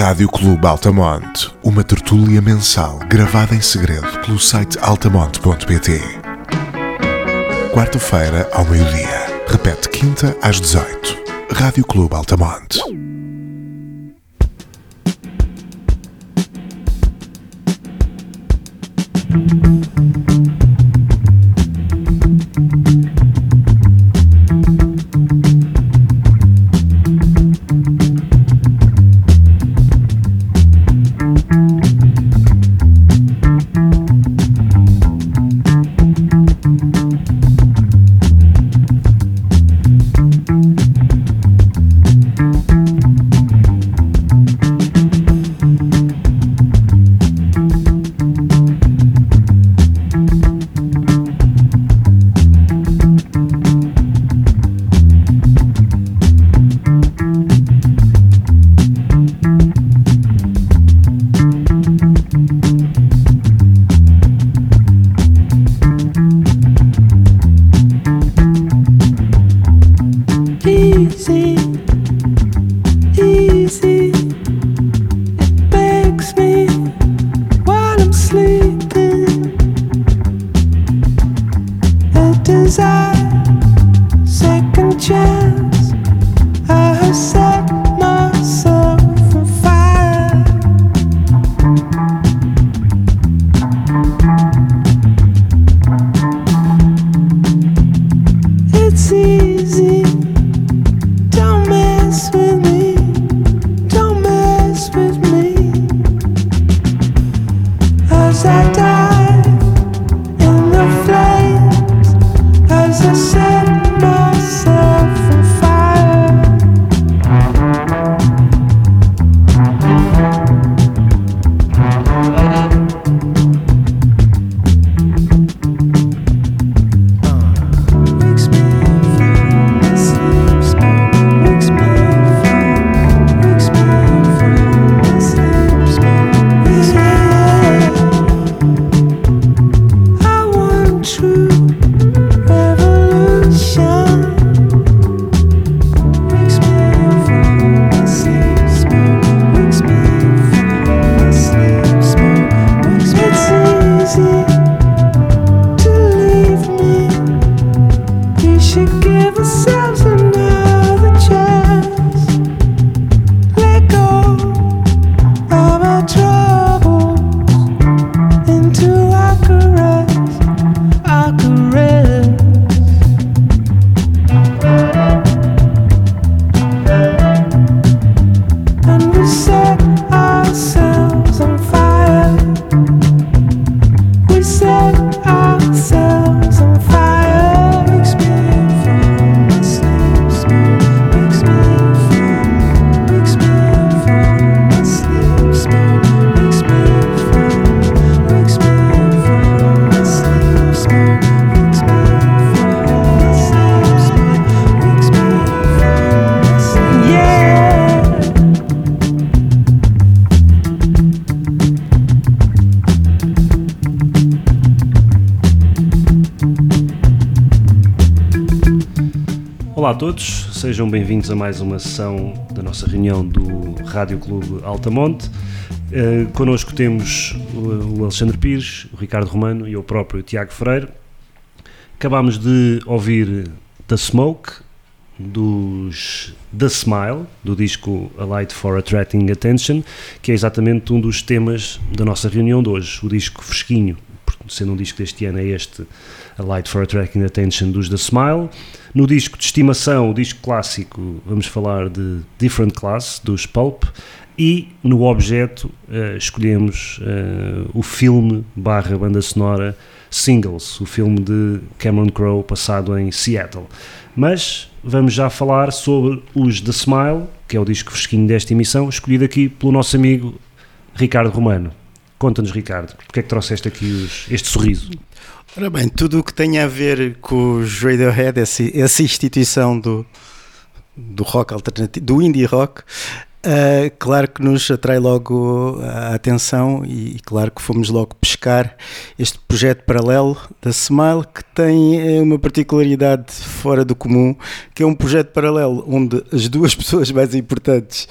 Rádio Clube Altamonte, uma tertúlia mensal gravada em segredo pelo site altamonte.pt. Quarta-feira ao meio-dia. Repete quinta às 18. Rádio Clube Altamonte. Todos, sejam bem-vindos a mais uma sessão da nossa reunião do Rádio Clube Altamonte. Uh, connosco temos o, Alexandre Pires, o Ricardo Romano e eu próprio, o Tiago Freire. Acabámos de ouvir The Smoke, dos The Smile, do disco A Light for Attracting Attention, que é exatamente um dos temas da nossa reunião de hoje, o disco fresquinho, sendo um disco deste ano é este A Light for Attracting Attention dos The Smile. No disco de estimação, o disco clássico, vamos falar de Different Class, dos Pulp, e no objeto eh, escolhemos eh, o filme barra banda sonora Singles, o filme de Cameron Crowe passado em Seattle. Mas vamos já falar sobre os The Smile, que é o disco fresquinho desta emissão, escolhido aqui pelo nosso amigo Ricardo Romano. Conta-nos, Ricardo, porque é que trouxeste aqui os- este sorriso? Ora bem, tudo o que tem a ver com os Radiohead, essa, essa instituição do, do rock alternativo, do indie rock, Uh, claro que nos atrai logo a atenção e, e claro que fomos logo pescar este projeto paralelo da Smile que tem eh, uma particularidade fora do comum, que é um projeto paralelo onde as duas pessoas mais importantes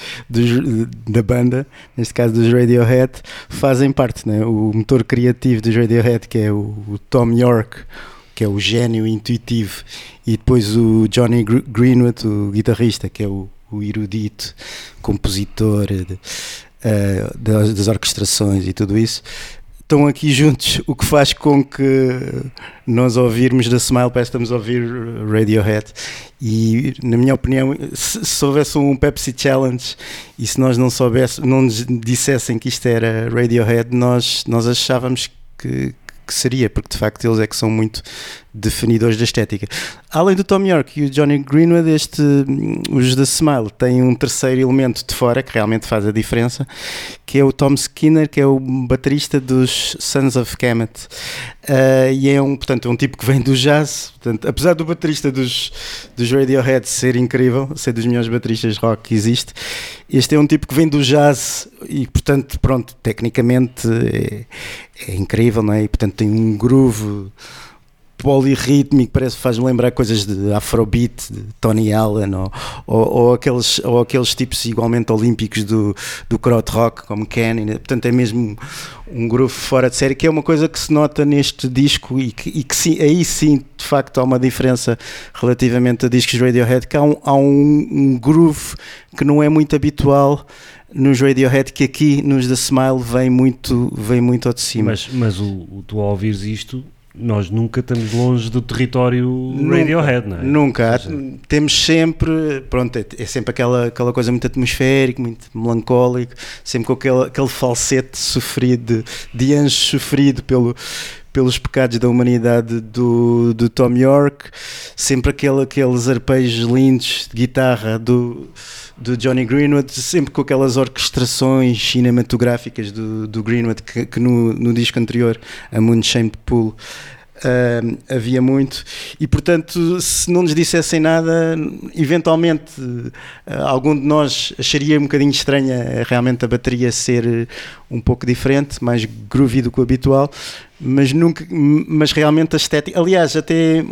da banda, neste caso dos Radiohead, fazem parte. Né? O motor criativo dos Radiohead, que é o, o Tom York, que é o gênio intuitivo, e depois o Johnny Gr- Greenwood, o guitarrista, que é o, o erudito, compositor de- eh, das, das orquestrações e tudo isso, estão aqui juntos, o que faz com que nós ouvirmos da Smile que estamos a ouvir Radiohead. E, na minha opinião, se, se houvesse um Pepsi Challenge e se nós não soubéssemos, não nos dissessem que isto era Radiohead, nós, nós achávamos que, que seria, porque de facto eles é que são muito definidores da estética. Além do Tom York e o Johnny Greenwood, este, hum, os da Smile têm um terceiro elemento de fora que realmente faz a diferença, que é o Tom Skinner, que é o baterista dos Sons of Kemet. Uh, e é um, portanto, é um tipo que vem do jazz. Portanto, apesar do baterista dos, dos Radiohead ser incrível, ser dos melhores bateristas rock que existe, este é um tipo que vem do jazz e, portanto, pronto, tecnicamente é, é incrível, não é? E, portanto, tem um groove polirrítmico, parece que faz-me lembrar coisas de Afrobeat, de Tony Allen, ou, ou, ou aqueles, ou aqueles tipos igualmente olímpicos do, do crowd rock, como Kenny, né? portanto é mesmo um groove fora de série, que é uma coisa que se nota neste disco e que, e que sim, aí sim, de facto, há uma diferença relativamente a discos Radiohead, que há um, há um, um groove que não é muito habitual nos Radiohead, que aqui nos da Smile vem muito, vem muito ao de cima. Mas, mas o, o tu ao ouvires isto, nós nunca estamos longe do território Nunca, Radiohead, não é? Nunca. Temos sempre, pronto, é, é sempre aquela, aquela coisa muito atmosférica, muito melancólico, sempre com aquele, aquele falsete sofrido, de anjo sofrido pelo, pelos pecados da humanidade do, do Tom York, sempre aquele, aqueles arpejos lindos de guitarra do, do Johnny Greenwood, sempre com aquelas orquestrações cinematográficas do, do Greenwood que, que no, no disco anterior, a Moonshamed Pool, Uh, havia muito e portanto se não nos dissessem nada eventualmente uh, algum de nós acharia um bocadinho estranha uh, realmente a bateria ser uh, um pouco diferente mais groovy do que o habitual mas nunca mas realmente a estética aliás até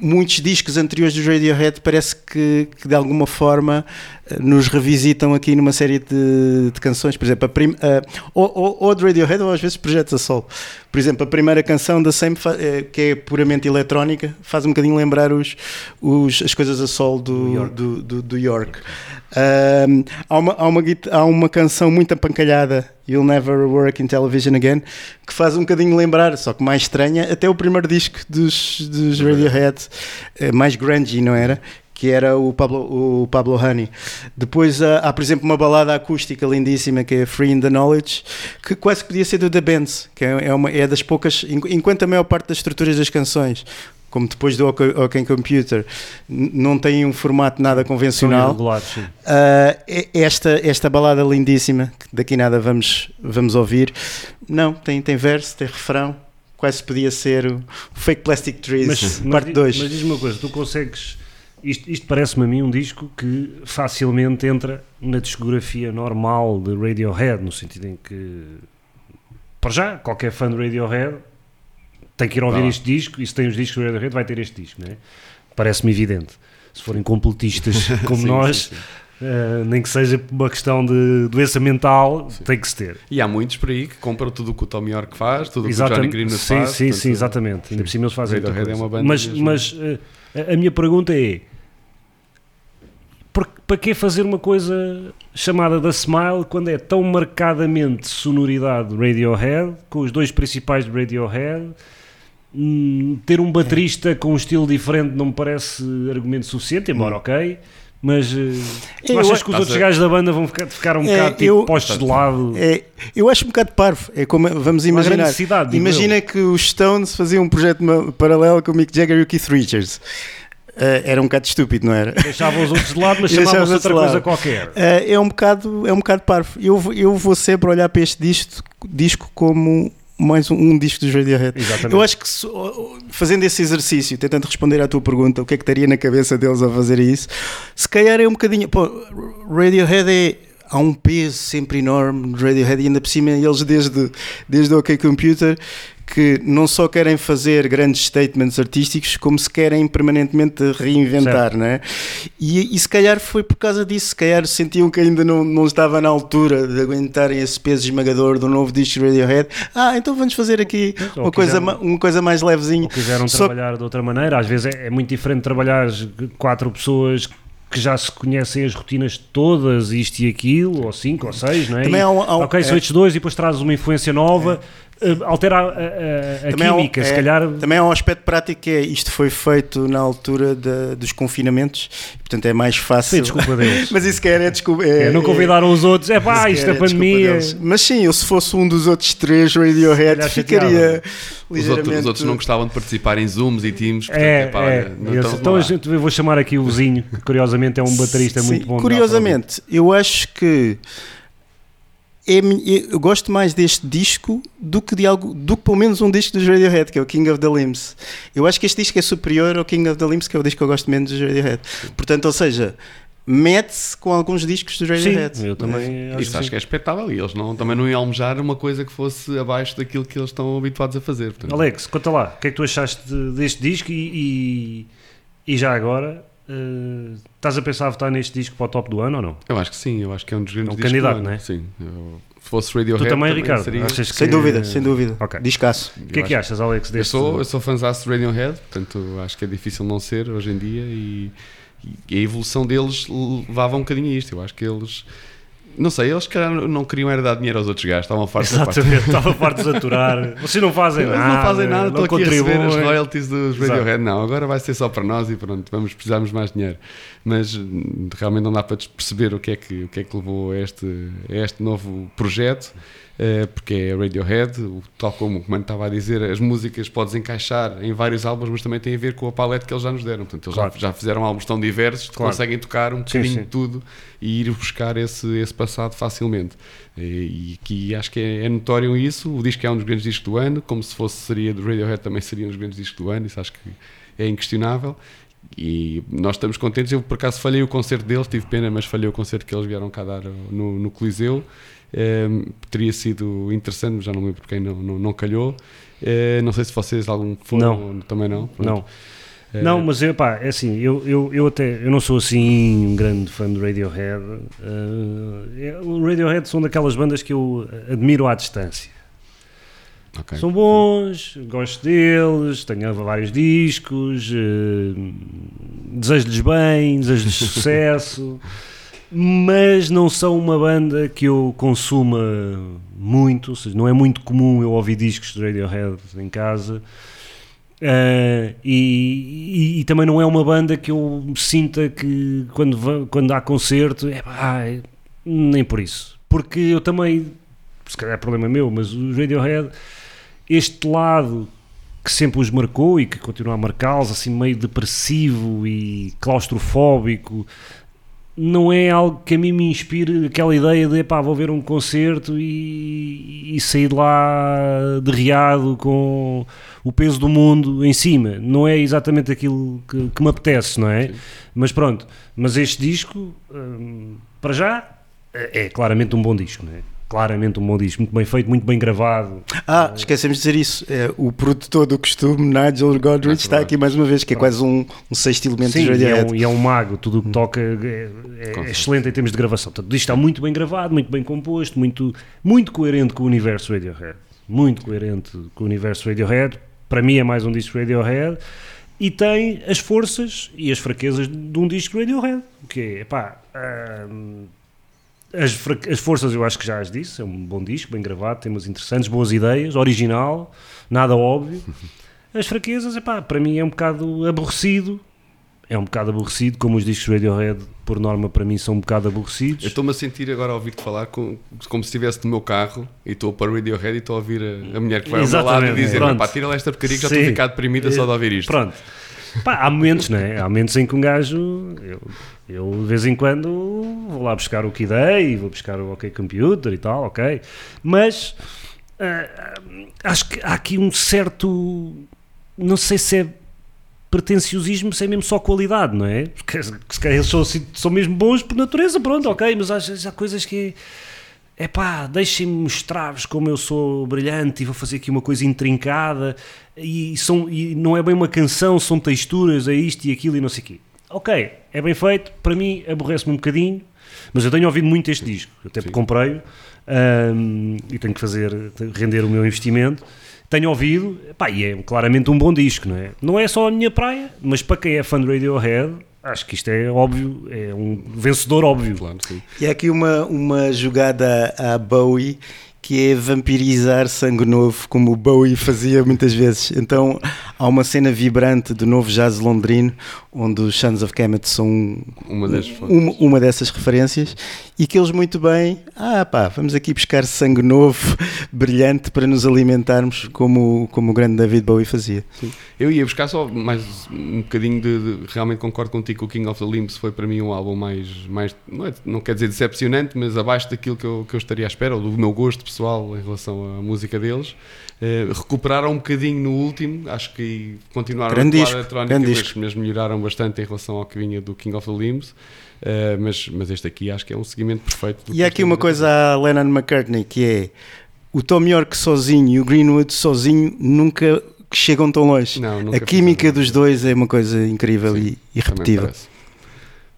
muitos discos anteriores dos Radiohead parece que, que de alguma forma eh, nos revisitam aqui numa série de, de canções, por exemplo, a prim, a- ou, ou, ou de Radiohead ou às vezes projetos a solo. Por exemplo, a primeira canção da Same, eh, que é puramente eletrónica, faz um bocadinho lembrar os, os, as coisas a solo do, York. do, do, do York. Ahm, há, uma, há, uma, há uma canção muito apancalhada, You'll Never Work in Television Again, que faz um bocadinho lembrar, só que mais estranha, até o primeiro disco dos, dos Radiohead, eh, mais grungy, não era? Que era o Pablo, o Pablo Honey. Depois há, há, por exemplo, uma balada acústica lindíssima que é Free in the Knowledge, que quase podia ser do The Bands, que é, é, uma, é das poucas. en- Enquanto a maior parte das estruturas das canções, como depois do OK OK Computer, não tem um formato nada convencional. Uh, esta, esta balada lindíssima, que daqui nada vamos, vamos ouvir, não, tem, tem verso, tem refrão, quase podia ser o Fake Plastic Trees, Mas, mas parte di- 2. Mas diz-me uma coisa, tu consegues. Isto, isto parece-me a mim um disco que facilmente entra na discografia normal de Radiohead, no sentido em que, para já, qualquer fã de Radiohead tem que ir ouvir lá. este disco e se tem os discos de Radiohead vai ter este disco, não é? Parece-me evidente. Se forem completistas como Sim, nós, sim, sim. eh, nem que seja por uma questão de doença mental, tem que se ter. E há muitos por aí que compram tudo o que o Tom York faz, tudo o que o Johnny Exatamente. Greenwood sim, faz. sim, portanto, sim, exatamente. Ainda por cima eles fazem é mas mesmo. mas eh, a, a minha pergunta é: para que fazer uma coisa chamada da Smile quando é tão marcadamente sonoridade Radiohead, com os dois principais de Radiohead? Hum, ter um baterista com um estilo diferente não me parece argumento suficiente, embora ok. Mas eh, tu Eu achas que os outros a- gajos da banda vão ficar, ficar um É, bocado tipo eu- postos de lado? É, eu acho um bocado parvo. É como, vamos imaginar. Imagina que os Stones faziam um projeto paralelo com o Mick Jagger e o Keith Richards. Eh, era um bocado estúpido, não era? Deixavam os outros de lado, mas chamavam-se outra outros coisa lado. qualquer. Eh, é um bocado é um bocado parvo. Eu, vou- eu vou sempre olhar para este disco, disco como mais um, um disco dos Radiohead. Exatamente. Eu acho que fazendo esse exercício, tentando responder à tua pergunta, o que é que estaria na cabeça deles a fazer isso, se calhar é um bocadinho. Pô, Radiohead é. Há um peso sempre enorme no Radiohead e ainda por cima eles desde, desde o OK Computer que não só querem fazer grandes statements artísticos, como se querem permanentemente reinventar, não é? E, e se calhar foi por causa disso, se calhar sentiam que ainda não, não estava na altura de aguentarem esse peso esmagador do novo disco Radiohead. Ah, então vamos fazer aqui Ou uma coisa, quiseram- ma- uma coisa mais levezinha. Ou quiseram Só- trabalhar de outra maneira. Às vezes é, é muito diferente trabalhar quatro pessoas que já se conhecem as rotinas todas, isto e aquilo, ou cinco ou seis, não é? Também há um- há um- ok, são é. estes dois e depois trazes uma influência nova, eh, altera a, a- a- um- química, se é, calhar. Também há um aspecto prático que é isto foi feito na altura da- dos confinamentos, e, portanto é mais fácil. Sim, desculpa deles. Mas isso quer é desculpa. É, não convidaram os outros, é pá, se isto é pandemia. deles. Mas sim, eu se fosse um dos outros três Radiohead ficaria. Os outros, os outros não gostavam de participar em Zooms e Teams. portanto, É, epá, é. então não a gente, eu vou chamar aqui o Zinho, que curiosamente é um baterista Sim, muito bom. de Curiosamente, eu acho que é eu gosto mais deste disco do que de algo, do que pelo menos um disco dos Radiohead, que é o King of the Limbs. Eu acho que este disco é superior ao King of the Limbs, que é o disco que eu gosto menos dos Radiohead. Portanto, ou seja, mete-se com alguns discos dos Radiohead. Sim, eu também acho Isto que acho que é espetável e eles não, também não iam almejar uma coisa que fosse abaixo daquilo que eles estão habituados a fazer. portanto. Alex, conta lá, o que é que tu achaste de- deste disco e, e, e já agora, eh, estás a pensar a votar neste disco para o top do ano ou não? Eu acho que sim, eu acho que é um dos grandes É um discos candidato, não é? Sim. Eu- se fosse Radiohead Tu também, Ricardo? seria- Achas que- Sem dúvida, sem dúvida. Ok. Discaço. O que é que eu achas, Alex, Eu deste? sou, eu sou fãzaço de Radiohead, portanto acho que é difícil não ser hoje em dia e, e a evolução deles levava um bocadinho a isto. Eu acho que eles, não sei, eles calhar não queriam era dar dinheiro aos outros gajos, estavam fartos da parte. Exatamente, estava farto de aturar. Vocês não fazem Eles nada. não fazem nada, estão aqui a receber as royalties dos Exato. Radiohead. Não, agora vai ser só para nós e pronto, vamos precisarmos mais dinheiro. Mas realmente não dá para perceber o que é que, o que, é que levou a este, a este novo projeto, porque é Radiohead, tal como o Comando estava a dizer, as músicas podes encaixar em vários álbuns, mas também tem a ver com a paleta que eles já nos deram. Portanto, eles Claro. já, já fizeram álbuns tão diversos que Claro. conseguem tocar um Sim, bocadinho sim. de tudo e ir buscar esse, esse passado facilmente. E, e aqui acho que é, é notório isso. O disco é um dos grandes discos do ano, como se fosse seria do Radiohead também seria um dos grandes discos do ano, isso acho que é inquestionável. E nós estamos contentes. Eu por acaso falhei o concerto deles, tive pena, mas falhei o concerto que eles vieram cá dar no, no Coliseu. Ehm, teria sido interessante, mas já não me lembro porque não, não, não calhou. Eh, não sei se vocês algum foram, Não. também não. Pronto. Não. Eh, Não, mas é pá, é assim, eu, eu, eu até eu não sou assim um grande fã do Radiohead. É- o Radiohead são daquelas bandas que eu admiro à distância. ok. São bons, gosto deles, tenho vários discos, eh, desejo-lhes bem, desejo-lhes sucesso, mas não são uma banda que eu consuma muito, ou seja, não é muito comum eu ouvir discos de Radiohead em casa. Eh, e, e- e também não é uma banda que eu sinta que quando, quando há concerto, é pá, nem por isso. Porque eu também, se calhar é problema meu, mas o Radiohead, este lado que sempre os marcou e que continua a marcá-los, assim meio depressivo e claustrofóbico, não é algo que a mim me inspire aquela ideia de pá, vou ver um concerto e, e sair de lá derriado com o peso do mundo em cima. Não é exatamente aquilo que, que me apetece, não é? Sim. Mas pronto, mas este disco, hum, para já, é é claramente um bom disco, não é? Claramente um bom disco, muito bem feito, muito bem gravado. Ah, esquecemos de dizer isso. É, o produtor do costume, Nigel Godrich, está aqui mais uma vez, que é quase um, um sexto elemento Sim, dos e é, Radiohead. um, e é um mago, tudo o que toca é, é certeza. excelente em termos de gravação. Portanto, isto está muito bem gravado, muito bem composto, muito, muito coerente com o universo Radiohead. Muito coerente com o universo Radiohead. Para mim é mais um disco Radiohead. E tem as forças e as fraquezas de um disco Radiohead. Que é, pá, hum, as, as forças eu acho que já as disse, é um bom disco, bem gravado, temas interessantes, boas ideias, original, nada óbvio. As fraquezas, epá, para mim é um bocado aborrecido, é um bocado aborrecido, como os discos Radiohead, por norma, para mim são um bocado aborrecidos. Eu estou-me a sentir agora a ouvir-te falar com- como se estivesse no meu carro e estou para o Radiohead e estou a ouvir a, a mulher que vai ao meu lado e dizer: pá, tira lá esta porcaria que já estou a ficar deprimida só de ouvir isto. Pronto. Pá, há momentos, não é? Há momentos em que um gajo, eu, eu de vez em quando vou lá buscar o que dei, vou buscar o OK Computer e tal, ok? Mas ah, acho que há aqui um certo, não sei se é pretenciosismo sem mesmo só qualidade, não é? Porque se calhar eles são, assim- são mesmo bons por natureza, pronto, ok, mas vezes há coisas que é pá, deixem-me mostrar-vos como eu sou brilhante e vou fazer aqui uma coisa intrincada e, são, e não é bem uma canção, são texturas, é isto e aquilo e não sei o quê. Ok, é bem feito, para mim aborrece-me um bocadinho, mas eu tenho ouvido muito este disco, até porque comprei-o ahm, e tenho que fazer, render o meu investimento. Tenho ouvido, pá, e é claramente um bom disco, não é? Não é só a minha praia, mas para quem é fã de Radiohead, acho que isto é óbvio, é um vencedor óbvio. Claro, sim. E há aqui uma, uma jogada à Bowie que é vampirizar sangue novo, como o Bowie fazia muitas vezes. Então há uma cena vibrante do novo jazz londrino, onde os Sons of Kemet são Uma das uma, uma dessas referências, e que eles muito bem, ah pá, vamos aqui buscar sangue novo, brilhante, para nos alimentarmos como, como o grande David Bowie fazia. Eu ia buscar só mais um bocadinho de, de- Realmente concordo contigo que o King of the Limbs foi para mim um álbum mais. mais não, é- não quer dizer decepcionante, mas abaixo daquilo que eu, que eu estaria à espera, ou do meu gosto pessoal em relação à música deles. Eh, recuperaram um bocadinho no último, acho que continuaram Grande a disco, eletrónica, grande mas, disco. mas melhoraram bastante em relação ao que vinha do King of the Limbs. Eh, mas, mas este aqui acho que é um seguimento perfeito. do E há aqui uma coisa à Lennon McCartney que é o Tom York sozinho e o Greenwood sozinho nunca chegam tão longe. Não, a química dos dois é uma coisa incrível Sim, e irrepetível.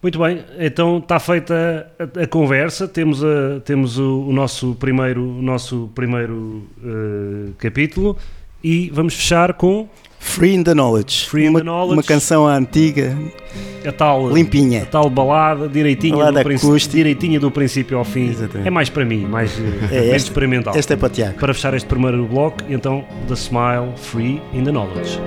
Muito bem, então está feita a, a conversa, temos, a, temos o, o nosso primeiro, o nosso primeiro eh, capítulo e vamos fechar com Free in the Knowledge. Free in uma, the Knowledge. uma canção antiga, a tal, limpinha. a tal balada direitinha, Balada do, princ- direitinha do princípio ao fim. Exatamente. É mais para mim, mais, É, mais este- experimental. Esta é para Tiago. Para fechar este primeiro bloco, então, The Smile, Free in the Knowledge.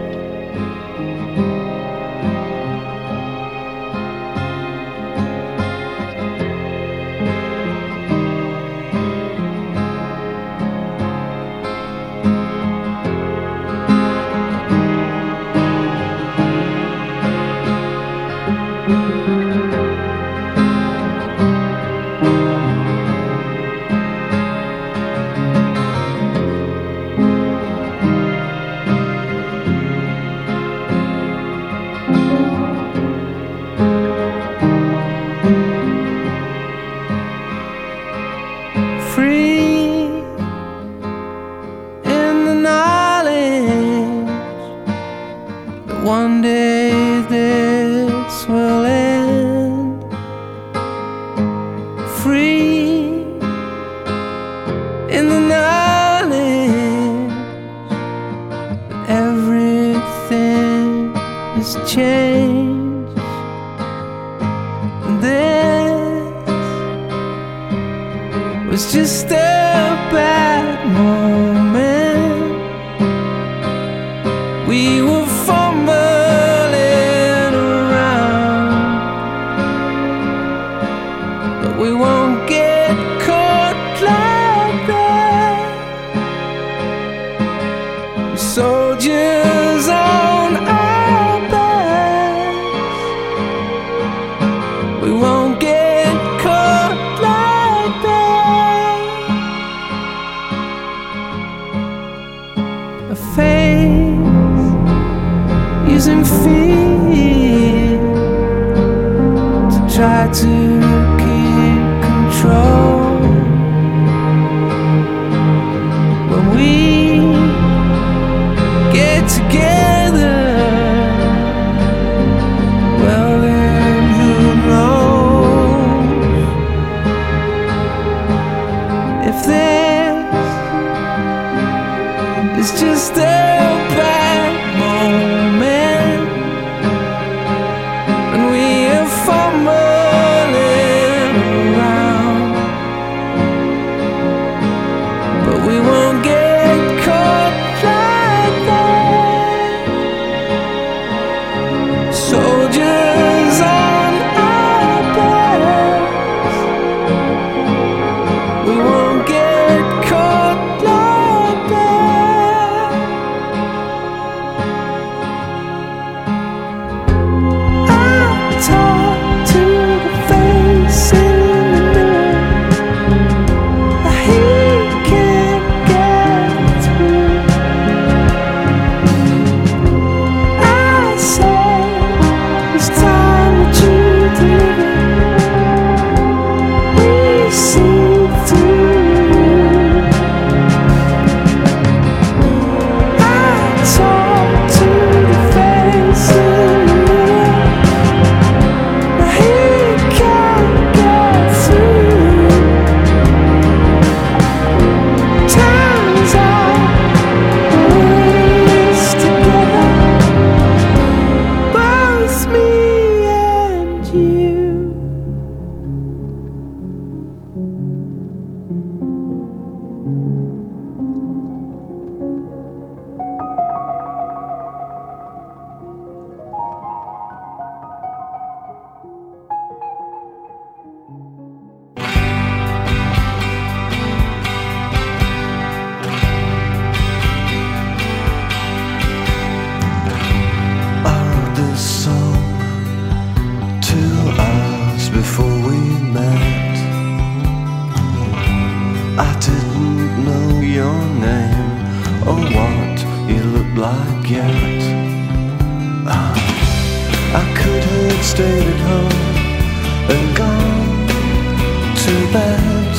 To bed.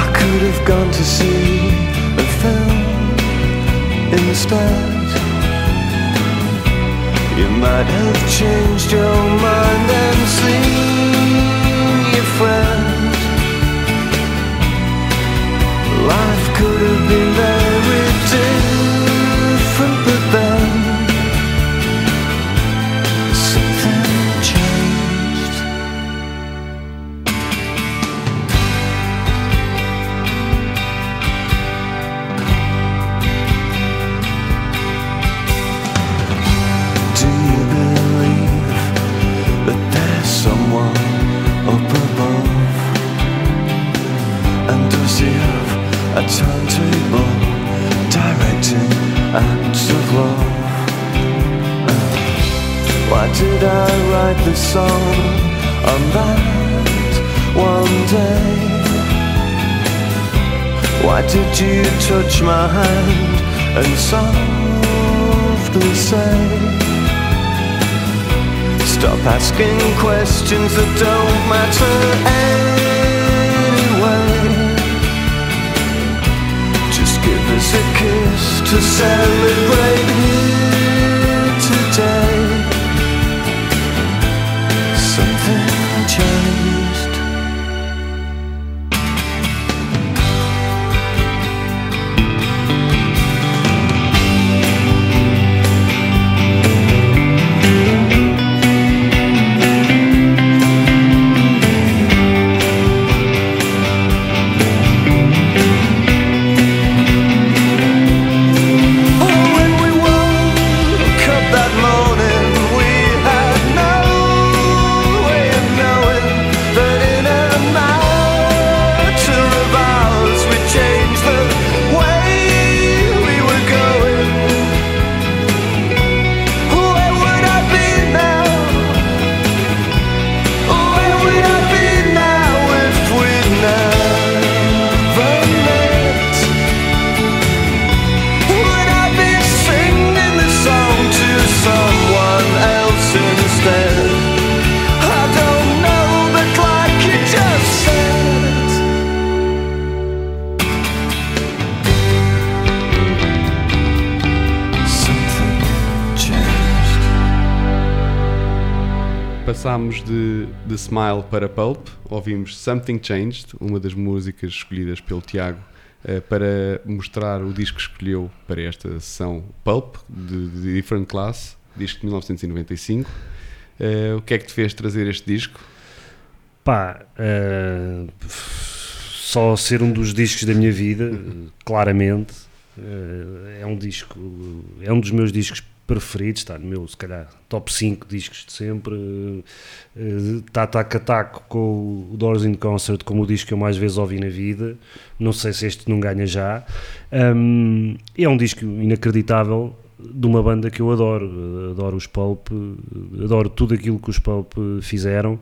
I could have gone to see a film instead. You might have changed your mind and seen did you touch my hand and softly say? Stop asking questions that don't matter anyway. Just give us a kiss to celebrate here Smile para Pulp, ouvimos Something Changed, uma das músicas escolhidas pelo Tiago eh, para mostrar o disco que escolheu para esta sessão Pulp, de, de Different Class, disco de 1995. Eh, o que é que te fez trazer este disco? Pá, eh, só ser um dos discos da minha vida, claramente. É um disco, é um dos meus discos preferidos, está no meu, se calhar, top 5 discos de sempre. Está taco a taco com o Doors in Concert como o disco que eu mais vezes ouvi na vida. Não sei se este não ganha já. Hum, é um disco inacreditável de uma banda que eu adoro. Adoro os Pulp, adoro tudo aquilo que os Pulp fizeram.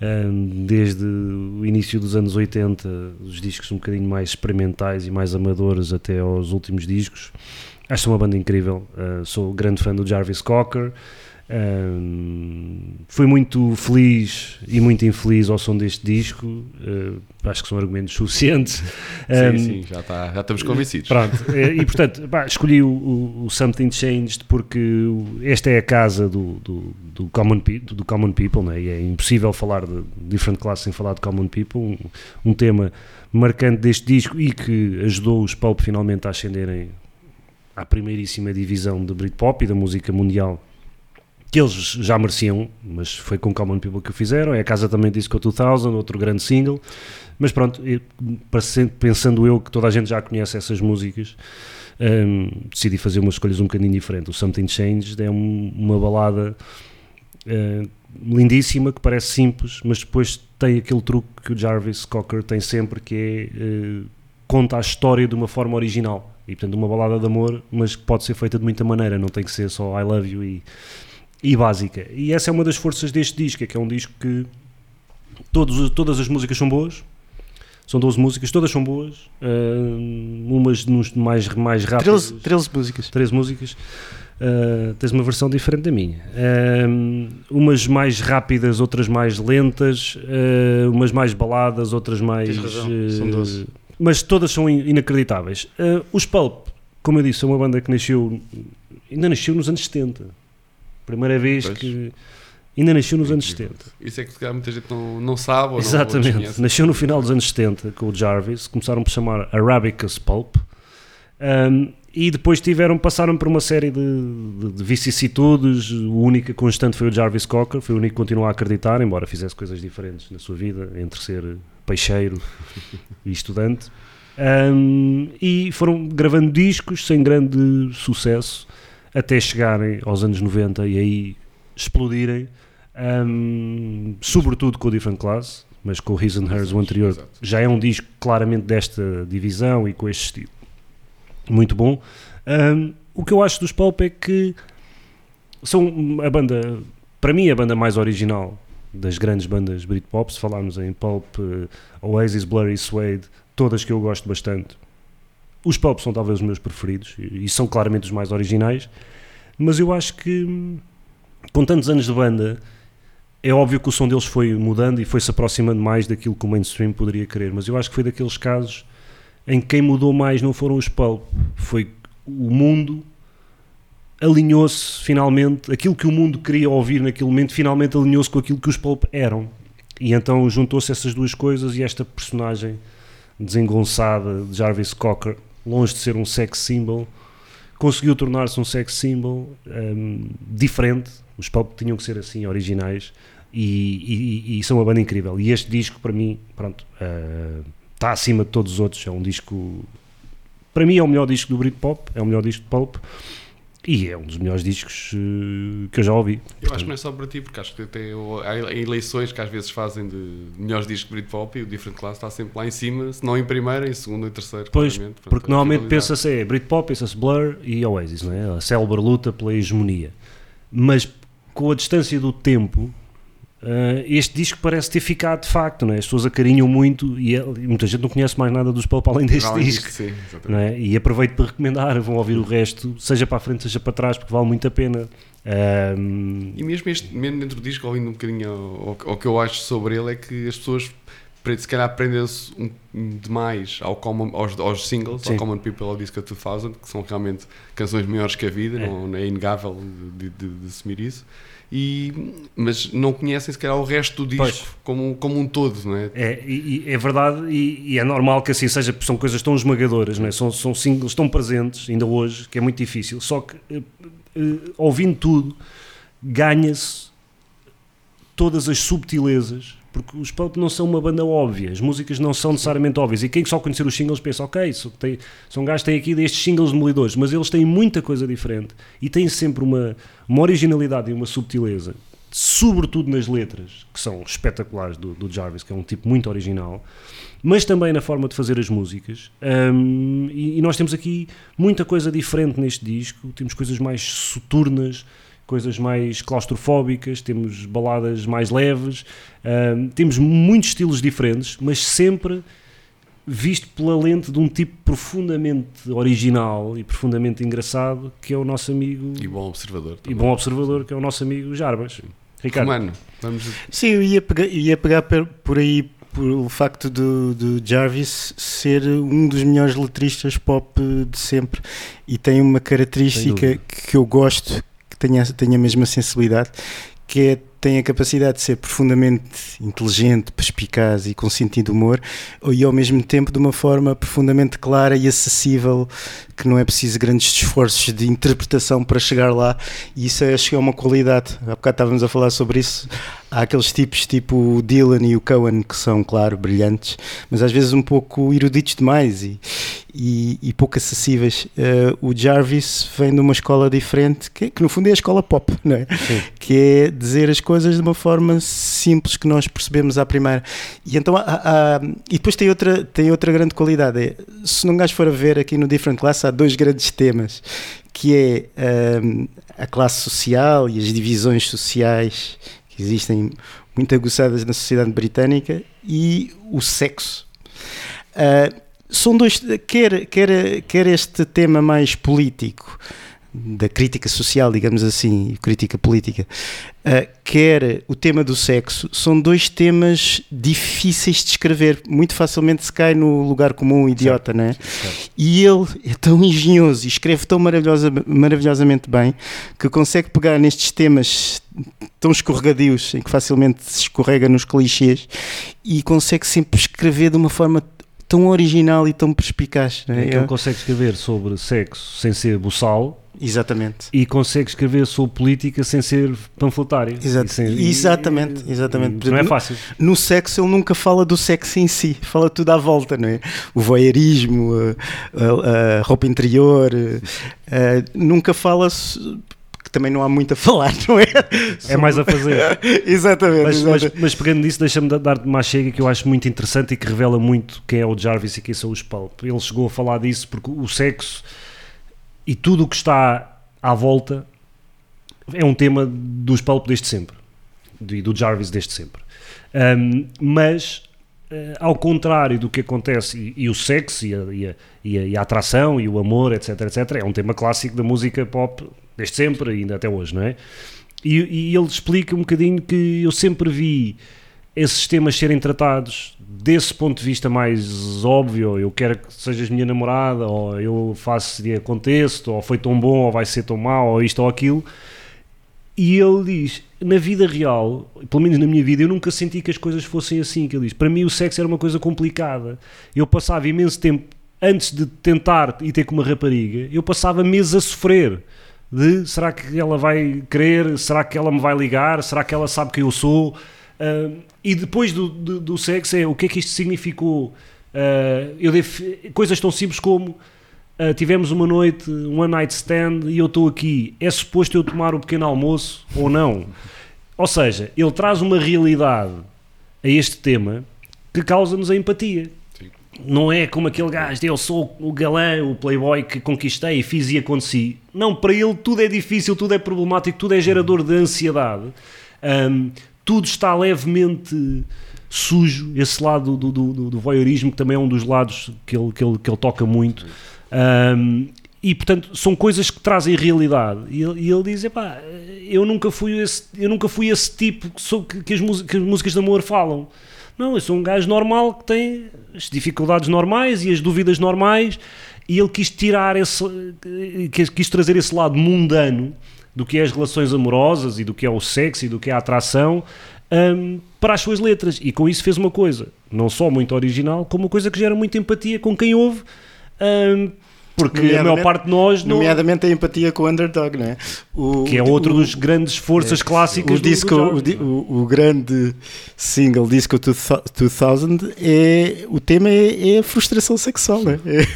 Um, desde o início dos anos 80, os discos um bocadinho mais experimentais e mais amadores até aos últimos discos. Acho uma banda incrível. Uh, sou grande fã do Jarvis Cocker. Um, fui muito feliz e muito infeliz ao som deste disco. Uh, acho que são argumentos suficientes. Um, sim, sim, já, tá, já estamos convencidos. Pronto, e portanto, pá, escolhi o, o, o Something Changed porque esta é a casa do, do, do common, pe- do common People, né? e é impossível falar de Different Class sem falar de Common People, um, um tema marcante deste disco e que ajudou os Pulp finalmente a ascenderem à primeiríssima divisão de Britpop e da música mundial que eles já mereciam, mas foi com Common People que o fizeram. É a casa também Disco 2000, outro grande single. Mas pronto, pensando eu que toda a gente já conhece essas músicas, hum, decidi fazer umas escolhas um bocadinho diferentes. O Something Changed é um- uma balada eh, lindíssima que parece simples, mas depois tem aquele truque que o Jarvis Cocker tem sempre, que é eh, conta a história de uma forma original. E portanto, uma balada de amor, mas que pode ser feita de muita maneira, não tem que ser só I love you e, e básica. E essa é uma das forças deste disco, é que é um disco que todos, todas as músicas são boas, São 12 músicas, todas são boas, uh, umas nos mais, mais rápidas. 13, 13 músicas. 13 músicas. Uh, tens uma versão diferente da minha. Uh, umas mais rápidas, outras mais lentas, uh, umas mais baladas, outras mais. Tens razão, uh, são 12. Mas todas são in- inacreditáveis. Uh, os Pulp, como eu disse, é uma banda que nasceu. Ainda nasceu nos anos 70. Primeira vez Pois. que. Ainda nasceu nos anos 70. Isso é que se calhar muita gente não, não sabe ou não ou Exatamente. desconhece. Nasceu no final dos anos 70 com o Jarvis, começaram por chamar Arabicus Pulp. Um, e depois tiveram, passaram por uma série de, de, de vicissitudes. O único constante foi o Jarvis Cocker, foi o único que continuou a acreditar, embora fizesse coisas diferentes na sua vida, entre ser peixeiro e estudante. Um, e foram gravando discos sem grande sucesso até chegarem aos anos 90 e aí explodirem, um, sobretudo com o Different Class, mas com o His and Hers, o anterior, Exato. já é um disco claramente desta divisão e com este estilo. Muito bom. Um, o que eu acho dos Pulp é que são a banda, para mim, a banda mais original das grandes bandas Britpop. Se falarmos em Pulp, eh, Oasis, Blur e Suede, todas que eu gosto bastante. Os Pulp são talvez os meus preferidos e são claramente os mais originais, mas eu acho que com tantos anos de banda é óbvio que o som deles foi mudando e foi-se aproximando mais daquilo que o mainstream poderia querer, mas eu acho que foi daqueles casos em que quem mudou mais não foram os Pulp, foi o mundo alinhou-se finalmente, aquilo que o mundo queria ouvir naquele momento, finalmente alinhou-se com aquilo que os Pulp eram. E então juntou-se essas duas coisas e esta personagem desengonçada de Jarvis Cocker, longe de ser um sex symbol, conseguiu tornar-se um sex symbol hum, diferente. Os Pulp tinham que ser assim, originais, e, e- e são uma banda incrível. E este disco, para mim, pronto, ah, está acima de todos os outros. É um disco, para mim, é o melhor disco do Britpop, é o melhor disco de Pulp. E é um dos melhores discos eh, que eu já ouvi. Eu acho que não é só para ti, porque acho que até há eleições que às vezes fazem de melhores discos de Britpop e o Different Class está sempre lá em cima, se não em primeiro, em segundo e terceiro. Pois. Portanto, Porque normalmente pensa-se é Britpop, pensa-se Blur e Oasis, não é? A célebre luta pela hegemonia. Mas com a distância do tempo, eh, este disco parece ter ficado de facto, não é? As pessoas acarinham muito e, é- e muita gente não conhece mais nada dos Pulp além deste Além disco. disto, sim, é? E aproveito para recomendar, vão ouvir o resto, seja para a frente, seja para trás, porque vale muito a pena. E mesmo, este, mesmo dentro do disco, ouvindo um bocadinho ao que eu acho sobre ele, é que as pessoas se calhar prendem-se um, demais ao common, aos, aos singles, Sim. ao Common People, ao Disco 2000, que são realmente canções maiores que a vida, É. não, é inegável de, de- de assumir isso. E, mas não conhecem se calhar o resto do disco Pois. como, como um todo, não é? É, e, e é verdade, e, e é normal que assim seja, porque são coisas tão esmagadoras, não é? são, são singles tão presentes, ainda hoje, que é muito difícil. Só que, eh, eh, ouvindo tudo, ganha-se todas as subtilezas, porque os Pulp não são uma banda óbvia, as músicas não são necessariamente óbvias. E quem só conhecer os singles pensa, ok, tem, são gajos que têm aqui destes singles demolidores, mas eles têm muita coisa diferente e têm sempre uma, uma originalidade e uma subtileza, sobretudo nas letras, que são espetaculares do, do Jarvis, que é um tipo muito original, mas também na forma de fazer as músicas. Hum, e, e nós temos aqui muita coisa diferente neste disco, temos coisas mais soturnas, coisas mais claustrofóbicas, temos baladas mais leves, temos muitos estilos diferentes, mas sempre visto pela lente de um tipo profundamente original e profundamente engraçado, que é o nosso amigo E bom observador. e bom observador, que é o nosso amigo Jarbas. Ricardo, Romano, vamos. Sim, eu ia pegar, ia pegar por aí por o facto do, do Jarvis ser um dos melhores letristas pop de sempre e tem uma característica que eu gosto, tenha, tenha a mesma sensibilidade, que é tem a capacidade de ser profundamente inteligente, perspicaz e com sentido de humor, e ao mesmo tempo de uma forma profundamente clara e acessível, que não é preciso grandes esforços de interpretação para chegar lá, e isso acho que é uma qualidade. Há bocado estávamos a falar sobre isso. Há aqueles tipos tipo o Dylan e o Cohen que são, claro, brilhantes, mas às vezes um pouco eruditos demais e, e, e pouco acessíveis. Eh, o Jarvis vem de uma escola diferente, que, que no fundo é a escola pop, não é? Sim. que é dizer as coisas de uma forma simples que nós percebemos à primeira. E então e depois tem outra, tem outra grande qualidade. É, se não gajo for a ver aqui no Different Class, há dois grandes temas, que é hum, a classe social e as divisões sociais que existem muito aguçadas na sociedade britânica e o sexo. Ah, são dois, quer, quer, quer este tema mais político, da crítica social, digamos assim, e crítica política, ah, quer o tema do sexo, são dois temas difíceis de escrever. Muito facilmente se cai no lugar comum, idiota, não é? E ele é tão engenhoso e escreve tão maravilhosa, maravilhosamente bem que consegue pegar nestes temas tão escorregadios em que facilmente se escorrega nos clichês e consegue sempre escrever de uma forma tão original e tão perspicaz. é? É que ele consegue escrever sobre sexo sem ser buçal Exatamente. e consegue escrever sobre política sem ser panfletário. Exato. Sem- Exatamente, exatamente. Não é No- fácil. No sexo ele nunca fala do sexo em si, fala tudo à volta, não é? O voyeurismo, a, a- a roupa interior, eh, nunca fala. também não há muito a falar, não é? É mais a fazer. exatamente. Mas, mas, exatamente. mas pegando nisso, deixa-me da- dar-te uma chega que eu acho muito interessante e que revela muito quem é o Jarvis e quem são os Pulp. Ele chegou a falar disso porque o sexo e tudo o que está à volta é um tema dos Pulp desde sempre e do Jarvis desde sempre. Um, mas, eh, ao contrário do que acontece, e, e o sexo e a, e, a, e, a, atração e o amor, etc, etc, é um tema clássico da música pop desde sempre ainda até hoje, não é? E ele explica um bocadinho que eu sempre vi esses temas serem tratados desse ponto de vista mais óbvio, eu quero que sejas minha namorada, ou eu faço e aconteço, ou foi tão bom, ou vai ser tão mau, ou isto ou aquilo. E ele diz, na vida real, pelo menos na minha vida, eu nunca senti que as coisas fossem assim, que ele diz. Para mim o sexo era uma coisa complicada. Eu passava imenso tempo, antes de tentar e ter com uma rapariga, eu passava meses a sofrer. De será que ela vai querer? Será que ela me vai ligar? Será que ela sabe quem eu sou? Ah, e depois do, do, do sexo é o que é que isto significou? Ah, eu devo, coisas tão simples como ah, tivemos uma noite, um one night stand e eu estou aqui. É suposto eu tomar o pequeno almoço ou não? Ou seja, ele traz uma realidade a este tema que causa-nos a empatia. Não é como aquele gajo de eu sou o galã, o playboy que conquistei, fiz e aconteci. Não, para ele tudo é difícil, tudo é problemático, tudo é gerador de ansiedade. Ahm, tudo está levemente sujo, esse lado do, do, do, do voyeurismo, que também é um dos lados que ele, que ele, que ele toca muito. Ahm, e portanto são coisas que trazem realidade. E ele, e ele diz: Epá, eu nunca fui esse, eu nunca fui esse tipo que, sou, que, que as, músicas, que as músicas de amor falam. Não, eu sou um gajo normal que tem as dificuldades normais e as dúvidas normais. E ele quis tirar esse, quis, quis trazer esse lado mundano do que é as relações amorosas e do que é o sexo e do que é a atração hum, para as suas letras. E com isso fez uma coisa, não só muito original, como uma coisa que gera muita empatia com quem ouve, hum, porque a maior parte de nós não. Nomeadamente a empatia com o underdog, não é? O- Que é outro o- dos grandes forças clássicas o do- do disco, Jarvis, o, não é? o- o grande single disco 2000 é o tema é, é a frustração sexual, né? é,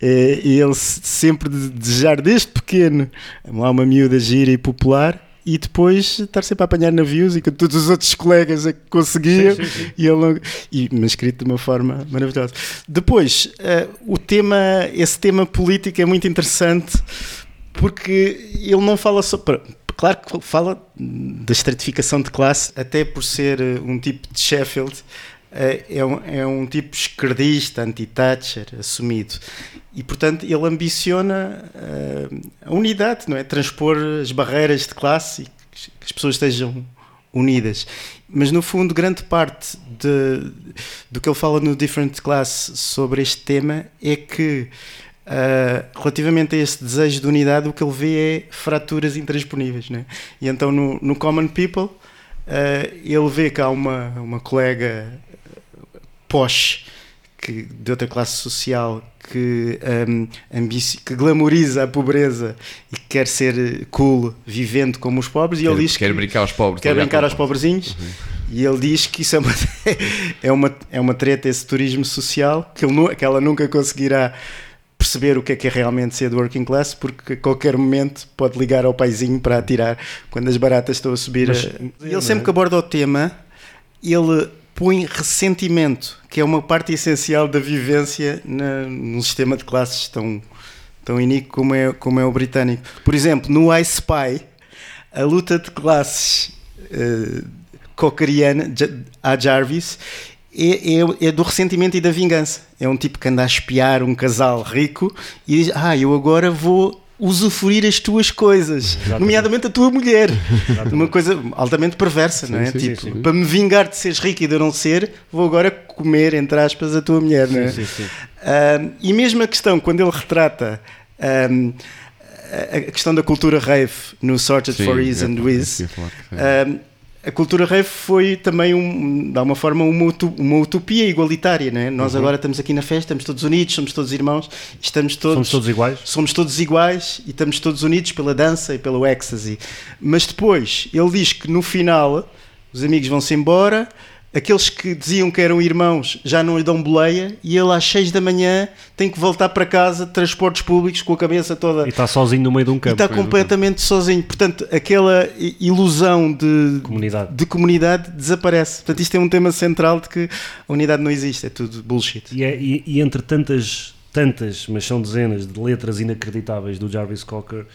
é, e ele se- sempre de desejar desde pequeno lá uma miúda gira e popular e depois estar sempre a apanhar navios e com todos os outros colegas a que conseguiam Sim, sim, sim. e, ele, não- e mas escrito de uma forma maravilhosa. Depois, eh, o tema, esse tema político é muito interessante porque ele não fala só. pra- Claro que fala da estratificação de classe, até por ser eh, um tipo de Sheffield, é um, é um tipo esquerdista, anti-Thatcher, assumido. E, portanto, ele ambiciona eh, a unidade, não é? Transpor as barreiras de classe e que as pessoas estejam unidas. Mas, no fundo, grande parte de, do que ele fala no Different Class sobre este tema é que Uh, relativamente a esse desejo de unidade, o que ele vê é fraturas intransponíveis. Né? E então, no, no Common People, uh, ele vê que há uma, uma colega posh que, de outra classe social que, um, que glamoriza a pobreza e que quer ser cool vivendo como os pobres. E ele Quer, diz quer que brincar aos pobres. quer brincar aos pobrezinhos e ele diz que isso é uma, é uma, é uma treta, esse turismo social, que, ele, que ela nunca conseguirá perceber o que é que é realmente ser do working class, porque a qualquer momento pode ligar ao paizinho para atirar quando as baratas estão a subir. Mas- a- ele sempre que aborda o tema, ele põe ressentimento, que é uma parte essencial da vivência na, num sistema de classes tão, tão iníquo como é, como é o britânico. Por exemplo, no I Spy, a luta de classes uh, cockeriana, Ja- a Jarvis, é, é- é do ressentimento e da vingança. É um tipo que anda a espiar um casal rico e diz: Ah, eu agora vou usufruir as tuas coisas, nomeadamente a tua mulher. Uma coisa altamente perversa, não é? sim, tipo, sim, sim. para me vingar de seres rico e de eu não ser, vou agora comer, entre aspas, a tua mulher, não é? Sim, sim, sim. Um, e mesmo a questão, quando ele retrata um, a, questão da cultura rave no Sorted Sim, for Ease é, and Wiz, sim. um, a cultura rave foi também, um, de alguma forma, uma, uma utopia igualitária. Não é? Uhum. Nós agora estamos aqui na festa, estamos todos unidos, somos todos irmãos, estamos todos, Somos todos iguais? somos todos iguais e estamos todos unidos pela dança e pelo ecstasy. Mas depois ele diz que no final os amigos vão-se embora, aqueles que diziam que eram irmãos já não lhe dão boleia e ele às 6 da manhã tem que voltar para casa de transportes públicos com a cabeça toda. E está sozinho no meio de um E campo. está completamente sozinho. Portanto, aquela ilusão de Comunidade. de comunidade desaparece. Portanto, isto é um tema central de que a unidade não existe, é tudo bullshit. E, é- e- e entre tantas, tantas, mas são dezenas de letras inacreditáveis do Jarvis Cocker,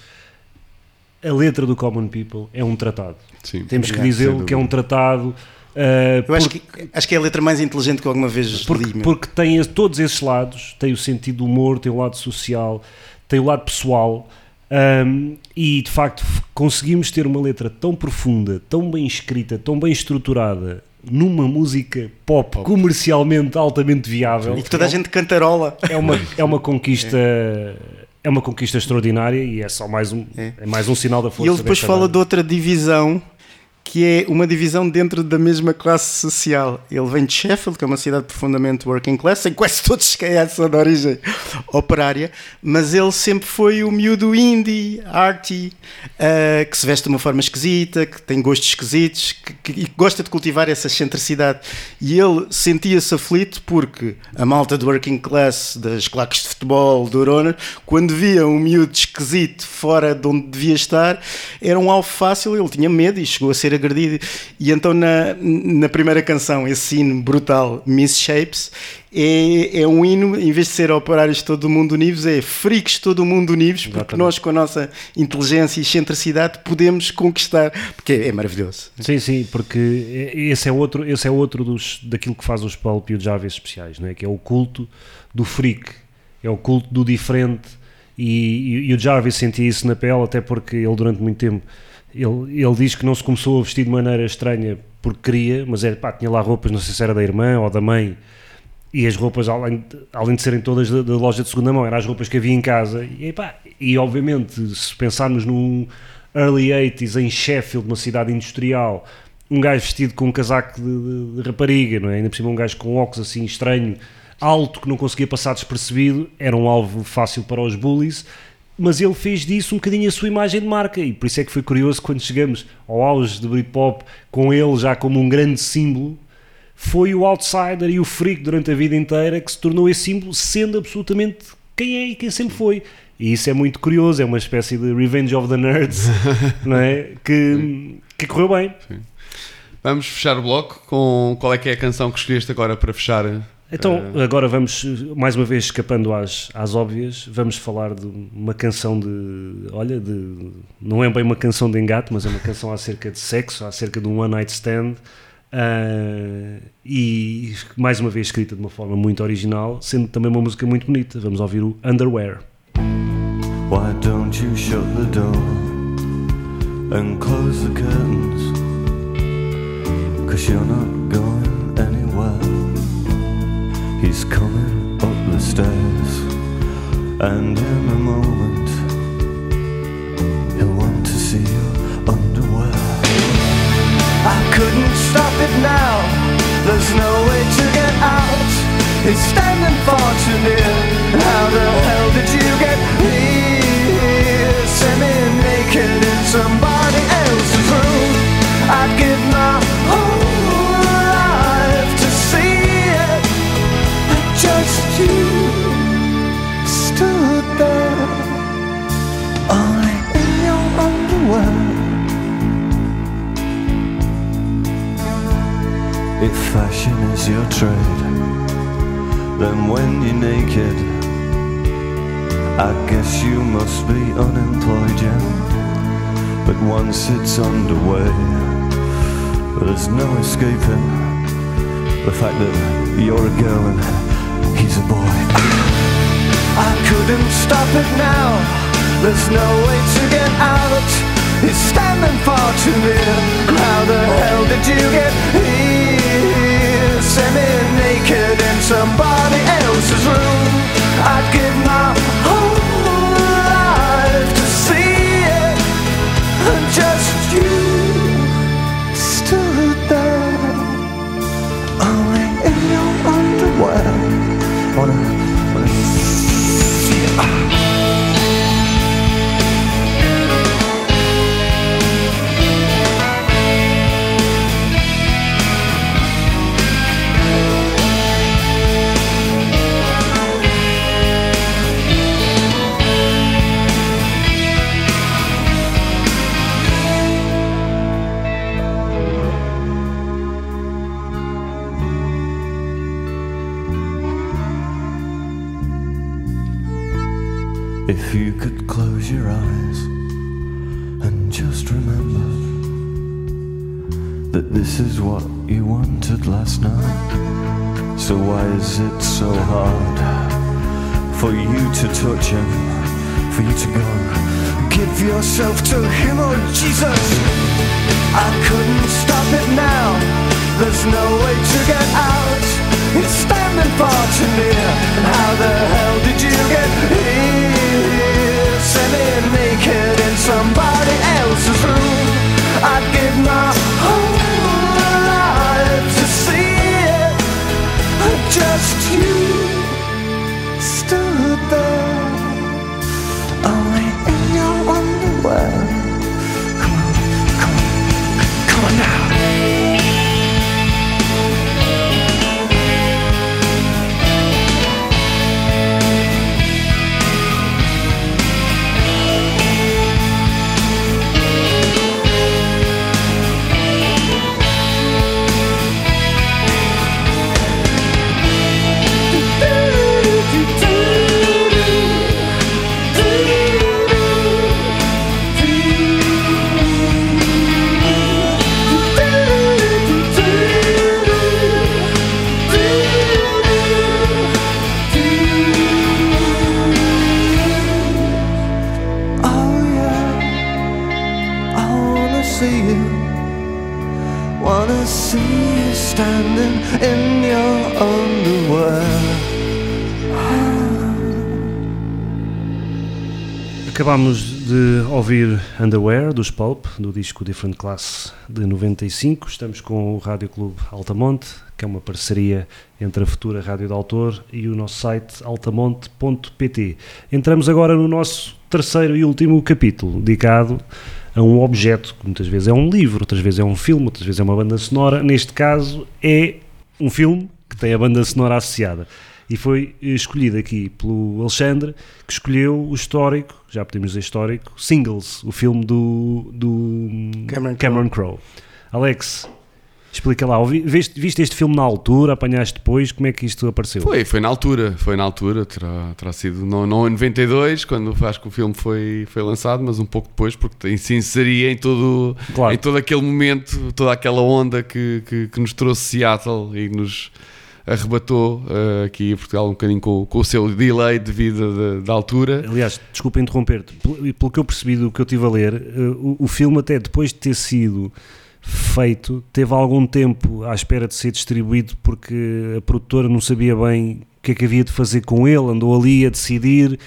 a letra do Common People é um tratado. Sim. Temos que Obrigado, dizê-lo que é um tratado. Uh, Eu acho porque- que, acho que é a letra mais inteligente que alguma vez porque, li. porque tem todos esses lados, tem o sentido do humor, tem o lado social, tem o lado pessoal, um, e de facto conseguimos ter uma letra tão profunda, tão bem escrita, tão bem estruturada, numa música pop, comercialmente altamente viável. E que toda a gente cantarola. é uma, é uma conquista. É uma conquista extraordinária e é só mais um, É. é. mais um sinal da E força. ele depois fala de outra divisão que é uma divisão dentro da mesma classe social. Ele vem de Sheffield, que é uma cidade profundamente working class, em quase todos que é essa de origem operária, mas ele sempre foi o miúdo indie, arty, eh, que se veste de uma forma esquisita, que tem gostos esquisitos que, que- e gosta de cultivar essa excentricidade. E ele sentia-se aflito porque a malta do working class, das claques de futebol, do Urona, quando via um miúdo esquisito fora de onde devia estar, era um alvo fácil, ele tinha medo e chegou a ser agredido. E então na, na primeira canção, esse hino brutal, Misshapes, é, é um hino, em vez de ser operários de todo o mundo unidos, é freaks todo o mundo unidos, porque Exatamente. nós com a nossa inteligência e excentricidade podemos conquistar, porque é, é maravilhoso. Sim, sim, porque esse é outro, esse é outro dos, daquilo que faz os Pulp e o Jarvis especiais, não é? que é o culto do freak, é o culto do diferente e, e- e o Jarvis sentia isso na pele, até porque ele durante muito tempo ele, ele diz que não se começou a vestir de maneira estranha porque queria, mas é, pá, tinha lá roupas, não sei se era da irmã ou da mãe e as roupas, além de, além de serem todas da, da loja de segunda mão, eram as roupas que havia em casa. E, epá, e obviamente, se pensarmos num early 80s em Sheffield, uma cidade industrial, um gajo vestido com um casaco de, de- de rapariga, não é? ainda por cima um gajo com óculos assim estranho, alto, que não conseguia passar despercebido, era um alvo fácil para os bullies. Mas ele fez disso um bocadinho a sua imagem de marca, e por isso é que foi curioso quando chegamos ao auge do Britpop, com ele já como um grande símbolo, foi o outsider e o freak durante a vida inteira que se tornou esse símbolo, sendo absolutamente quem é e quem sempre foi. E isso é muito curioso, é uma espécie de Revenge of the Nerds, não é? Que, que correu bem. Vamos fechar o bloco com qual é que é a canção que escolheste agora para fechar? Então, eh, agora vamos, mais uma vez escapando às, às óbvias, vamos falar de uma canção de. Olha, de. Não é bem uma canção de engate, mas é uma canção acerca de sexo, acerca de um one night stand. ah, e mais uma vez escrita de uma forma muito original, sendo também uma música muito bonita. Vamos ouvir o Underwear. Why don't you shut the door and close the curtains? Cause you're not going anywhere. He's coming up the stairs, and in a moment, he'll want to see your underwear. I couldn't stop it now, there's no way to get out. He's standing far too near. Then when you're naked, I guess you must be unemployed, yeah. But once it's underway, there's no escaping the fact that you're a girl and he's a boy. I couldn't stop it now. There's no way to get out. He's standing far too near. How the hell did you get here? Semi-naked in somebody else's room. I'd give my whole life to see it. And just you stood there, only in your underwear. If you could close your eyes and just remember that this is what you wanted last night. So why is it so hard for you to touch him, for you to go? Give yourself to him, oh Jesus! I couldn't stop it now. There's no way to get out. It's standing far too near. And how the hell did you get here? Semi-naked in somebody else's room. I'd give my whole life to see it. Just you stood there, only in your underwear. Acabámos de ouvir Underwear dos Pulp, do disco Different Class de 95. Estamos com o Rádio Clube Altamonte, que é uma parceria entre a futura Rádio de Autor e o nosso site altamonte.pt. Entramos agora no nosso terceiro e último capítulo, dedicado a um objeto, que muitas vezes é um livro, outras vezes é um filme, outras vezes é uma banda sonora. Neste caso, é um filme que tem a banda sonora associada. E foi escolhido aqui pelo Alexandre, que escolheu o histórico, já podemos dizer histórico, Singles, o filme do, do Cameron Cameron Crowe. Alex, explica lá, viste, viste este filme na altura, apanhaste depois, como é que isto apareceu? Foi, foi na altura, foi na altura, terá, terá sido não, não em 92, quando acho que o filme foi, foi lançado, mas um pouco depois, porque tem- se inseria em todo, Claro. em todo aquele momento, toda aquela onda que, que, que nos trouxe Seattle e nos arrebatou eh, aqui em Portugal um bocadinho com, com o seu delay devido da, da altura. Aliás, desculpa interromper-te, pelo, pelo que eu percebi do que eu estive a ler, eh, o, o filme até depois de ter sido feito, teve algum tempo à espera de ser distribuído porque a produtora não sabia bem o que é que havia de fazer com ele, andou ali a decidir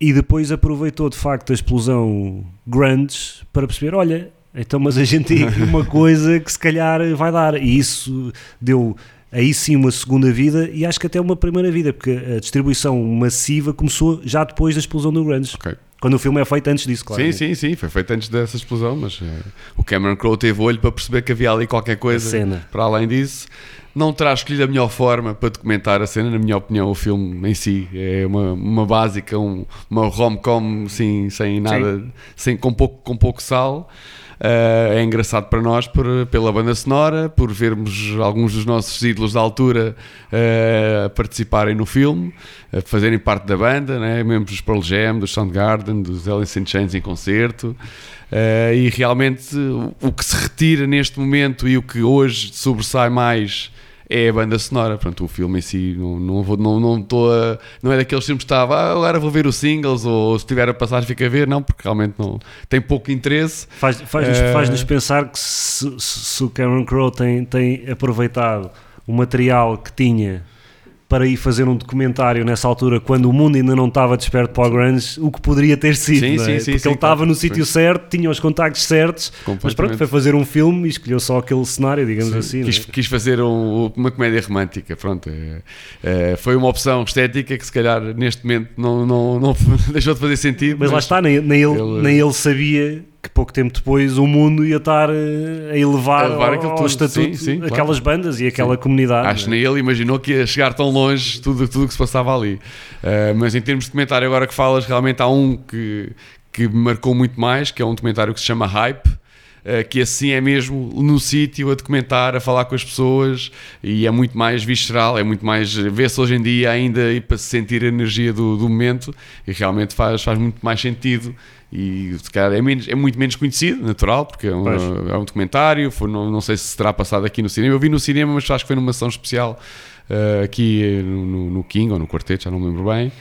e depois aproveitou de facto a explosão grunge para perceber, olha, então mas a gente tem aqui uma coisa que se calhar vai dar e isso deu aí sim uma segunda vida e acho que até uma primeira vida, porque a distribuição massiva começou já depois da explosão do grunge. Ok. Quando o filme é feito antes disso, claro. Sim, sim, sim, foi feito antes dessa explosão, mas eh, o Cameron Crowe teve olho para perceber que havia ali qualquer coisa para além disso. Não terá escolhido a melhor forma para documentar a cena, na minha opinião, o filme em si é uma, uma básica, um- uma rom-com assim, sem nada, sem, com, pouco, com pouco sal. Eh, é engraçado para nós por, pela banda sonora, por vermos alguns dos nossos ídolos da altura eh, participarem no filme, fazerem parte da banda, né? membros dos Pearl Jam, dos Soundgarden, dos Alice in Chains em concerto. Eh, e realmente o que se retira neste momento e o que hoje sobressai mais é a banda sonora. Portanto, o filme em si não, não, vou, não, não, estou a, não é daqueles filmes que estava, ah, agora vou ver os singles ou se estiver a passar fica a ver, não, porque realmente não tem pouco interesse. Faz- Faz-nos Eh, faz-nos pensar que se, se- se o Cameron Crowe tem, tem aproveitado o material que tinha para ir fazer um documentário nessa altura, quando o mundo ainda não estava desperto para o grunge, o que poderia ter sido, Sim, não é? sim, sim, porque ele estava no sítio certo, tinha os contactos certos, mas pronto, foi fazer um filme e escolheu só aquele cenário, digamos Sim, assim. não é? quis, quis fazer um- uma comédia romântica. Pronto, é- é, foi uma opção estética que se calhar neste momento não, não, não deixou de fazer sentido. Mas lá está, nem, nem ele, ele- nem ele sabia que pouco tempo depois o mundo ia estar eh, a elevar, A levar ao, ao estatuto Sim, sim, claro. aquelas bandas e aquela Sim. comunidade. Acho que é? nem ele imaginou que ia chegar tão longe tudo o que se passava ali. Uh, mas em termos de documentário, agora que falas, realmente há um que, que me marcou muito mais, que é um documentário que se chama Hype. uh, Que assim é mesmo no sítio a documentar, a falar com as pessoas e é muito mais visceral, é muito mais. vê-se hoje em dia ainda e para se sentir a energia do, do momento e realmente faz, faz muito mais sentido e se calhar é, menos, é muito menos conhecido, natural, porque é um, é um documentário, foi, não, não sei se terá passado aqui no cinema. Eu vi no cinema, mas acho que foi numa ação especial eh, aqui no, no- no King ou no Quarteto, já não me lembro bem.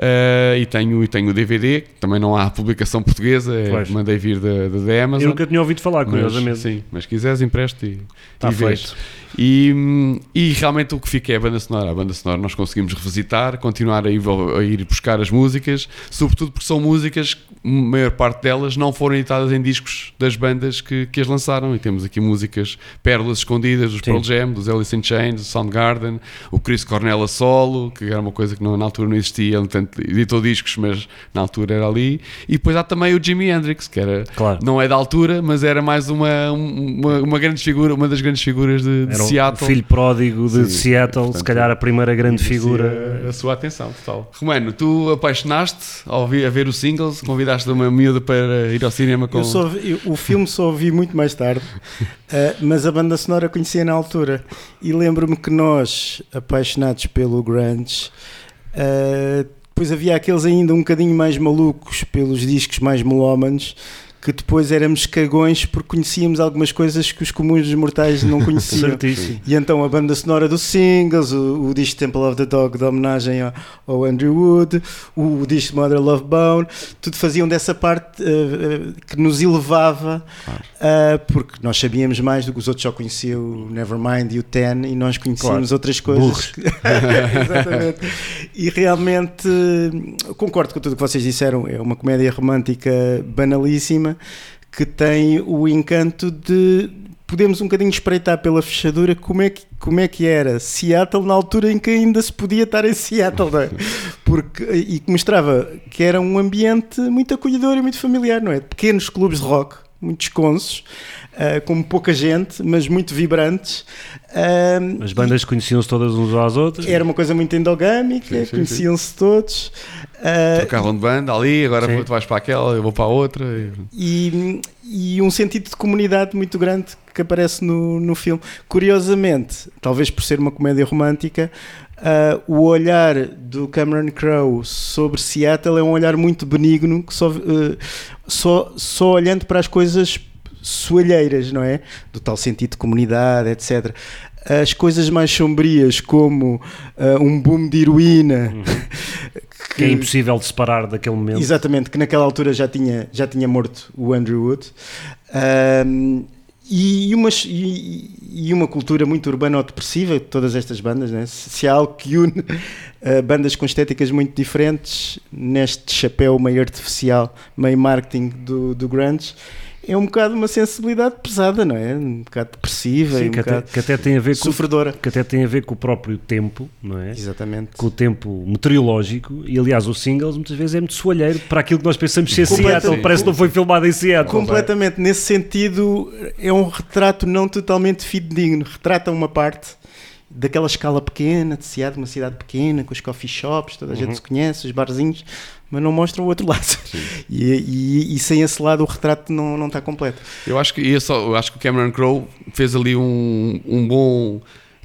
Eh, e, tenho, e tenho o DVD, também não há publicação portuguesa, é, Pois. mandei vir da, da, da Eu Amazon. nunca tinha ouvido falar, Mas, curiosamente. sim, mas se quiseres empreste e, Está e feito. E, e realmente o que fica é a banda sonora. A banda sonora nós conseguimos revisitar, continuar a ir, a ir buscar as músicas, sobretudo porque são músicas, a maior parte delas não foram editadas em discos das bandas que, que as lançaram. E temos aqui músicas pérolas escondidas dos Sim. Pearl Jam, dos Alice in Chains, do Soundgarden, o Chris Cornell a solo, que era uma coisa que não- na altura não existia, ele editou discos, mas na altura era ali. E depois há também o Jimi Hendrix, que era Claro. não é da altura, mas era mais uma, uma, uma grande figura, uma das grandes figuras de, de Era o Seattle. filho pródigo de Sim, Seattle, se portanto, calhar a primeira grande figura. A sua atenção, total. Romano, tu apaixonaste ao vi- a ver os singles, convidaste uma miúda para ir ao cinema com. Eu só vi- o filme só vi muito mais tarde, eh, mas a banda sonora conhecia na altura. E lembro-me que nós, apaixonados pelo grunge, eh, depois havia aqueles ainda um bocadinho mais malucos pelos discos mais melómanos, que depois éramos cagões porque conhecíamos algumas coisas que os comuns dos mortais não conheciam. Certíssimo. E então a banda sonora dos singles, o, o disco Temple of the Dog de homenagem ao, ao Andrew Wood, o, o disco Mother Love Bone, tudo faziam dessa parte eh, eh, que nos elevava, ah, porque nós sabíamos mais do que os outros só conheciam o Nevermind e o Ten e nós conhecíamos outras coisas. Exatamente. E realmente concordo com tudo o que vocês disseram, é uma comédia romântica banalíssima que tem o encanto de podemos um bocadinho espreitar pela fechadura como é que, como é que era Seattle na altura em que ainda se podia estar em Seattle, não é? Porque, e que mostrava que era um ambiente muito acolhedor e muito familiar, não é? Pequenos clubes de rock, muitos consos, ah, com pouca gente, mas muito vibrantes. As bandas conheciam-se todas uns às outras. era uma coisa muito endogâmica, conheciam-se todos. Ah, Trocavam de banda ali, agora Sim. tu vais para aquela, eu vou para a outra. e- e, e um sentido de comunidade muito grande que aparece no, no filme. Curiosamente, talvez por ser uma comédia romântica, ah, o olhar do Cameron Crowe sobre Seattle é um olhar muito benigno, que só, eh, só, só olhando para as coisas soalheiras, não é? Do tal sentido de comunidade, etc. As coisas mais sombrias, como ah, um boom de heroína, Que é impossível de separar daquele momento. Exatamente, que naquela altura já tinha, já tinha morto o Andrew Wood. Ahm, e, uma, e, uma cultura muito urbano-depressiva de todas estas bandas, né? se, há algo que une ah, bandas com estéticas muito diferentes neste chapéu meio artificial, meio marketing do, do grunge, é um bocado uma sensibilidade pesada, não é? Um bocado depressiva e Sim, um que, até, que até tem a ver com sofredora. que até tem a ver com o próprio tempo, não é? Exatamente. Com o tempo meteorológico e aliás o singles muitas vezes é muito soalheiro para aquilo que nós pensamos ser. Seattle, parece que não foi filmado em Seattle. Completamente, nesse sentido, é um retrato não totalmente fidedigno. Retrata uma parte daquela escala pequena de Seattle, uma cidade pequena, com os coffee shops, toda a gente se conhece, os barzinhos, mas não mostram o outro lado. E, e- e sem esse lado o retrato não, não está completo. Eu acho que, e eu só, eu acho que o Cameron Crowe fez ali um, um bom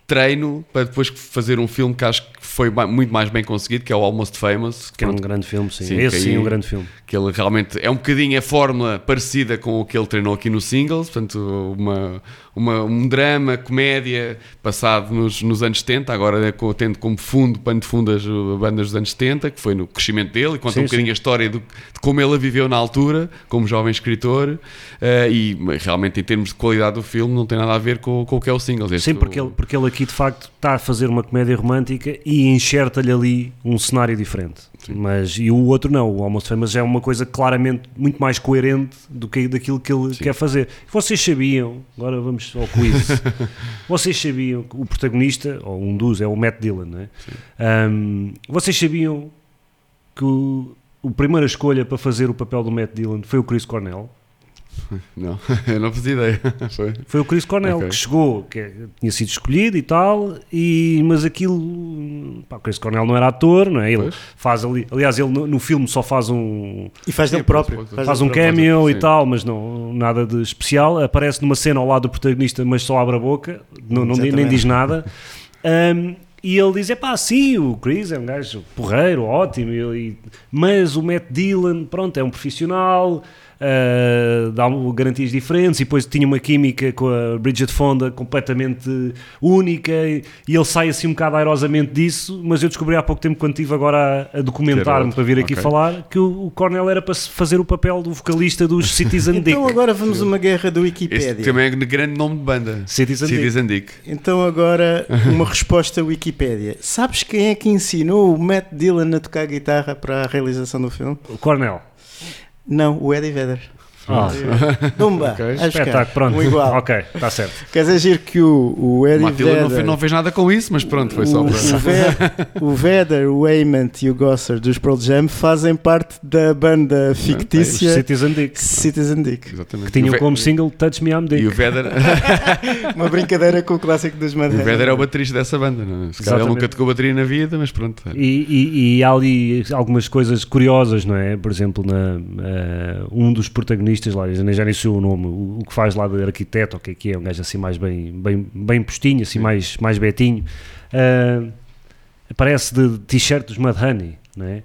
treino para depois fazer um filme que acho que foi muito mais bem conseguido, que é o Almost Famous. Que é um grande filme, sim. Sim, Esse sim é um grande filme. que ele realmente é um bocadinho a fórmula parecida com o que ele treinou aqui no Singles, portanto, uma, uma- um drama, comédia passado nos, nos anos 70, agora é tendo como fundo, pano de fundo as uh, bandas dos anos 70, que foi no crescimento dele, e conta Sim, um bocadinho sim. a história do- de como ele a viveu na altura, como jovem escritor, eh, e realmente em termos de qualidade do filme não tem nada a ver com, com o que é o Singles. Este- Sim, porque ele, porque ele aqui de facto está a fazer uma comédia romântica e enxerta-lhe ali um cenário diferente. Mas e o outro não, o Almost Famous é uma coisa claramente muito mais coerente do que daquilo que ele quer fazer. Vocês sabiam, agora vamos ao quiz. vocês sabiam que o protagonista, ou um dos, é o Matt Dillon, não é? Ahm, vocês sabiam que o, o primeira escolha para fazer o papel do Matt Dillon foi o Chris Cornell? Não, eu não fazia ideia. Foi. Foi o Chris Cornell Ok. que chegou, que é- tinha sido escolhido e tal, e, mas aquilo. Pá, o Chris Cornell não era ator, não é? Ele Pois. faz ali. Aliás, ele no, no filme só faz um. E faz Sim, dele próprio. faz- Faz dele um próprio. cameo e tal, mas não, nada de especial. Aparece numa cena ao lado do protagonista, mas só abre a boca, não, não nem diz nada. Um, e ele diz: é pá, sim, o Chris é um gajo porreiro, ótimo, e- mas o Matt Dillon, pronto, é um profissional. Uh, dá garantias diferentes e depois tinha uma química com a Bridget Fonda completamente única e, e ele sai assim um bocado airosamente disso mas eu descobri há pouco tempo quando estive agora a, a documentar-me para vir aqui ok. falar que o, o Cornell era para se fazer o papel do vocalista dos Citizen Dick Então agora vamos a uma guerra do Este Wikipédia. também é um grande nome de banda. Citizen Dick. Citizen Dick. Então agora uma resposta Wikipédia. Sabes quem é que ensinou o Matt Dillon a tocar guitarra para a realização do filme? o Cornell Não, o Eddie Vedder. Ah, Dumba, buscar. espetáculo, pronto. Um igual. Ok, está certo. Quer dizer que o, o Eddie Matilda Vedder... não fez, não fez nada com isso, mas pronto, foi só o, para. o, o Vedder, o Ament e o Gosser dos Pearl Jam fazem parte da banda Os fictícia Citizen Dick. Citizen Dick. Exatamente. Que tinham o como single Touch Me I'm Dick. E o Vedder, Uma brincadeira com o clássico dos o Madonna. Vedder é o baterista dessa banda. Não? é? Se calhar nunca tocou bateria na vida, mas pronto. E, e- e há ali algumas coisas curiosas, não é? Por exemplo, na, eh, um dos protagonistas lá, eu já nem sei o nome, o, o que faz lá de arquiteto, o que é que é, um gajo assim mais bem, bem, bem postinho, assim mais, mais betinho, eh, aparece de t-shirt dos Mudhoney, não é?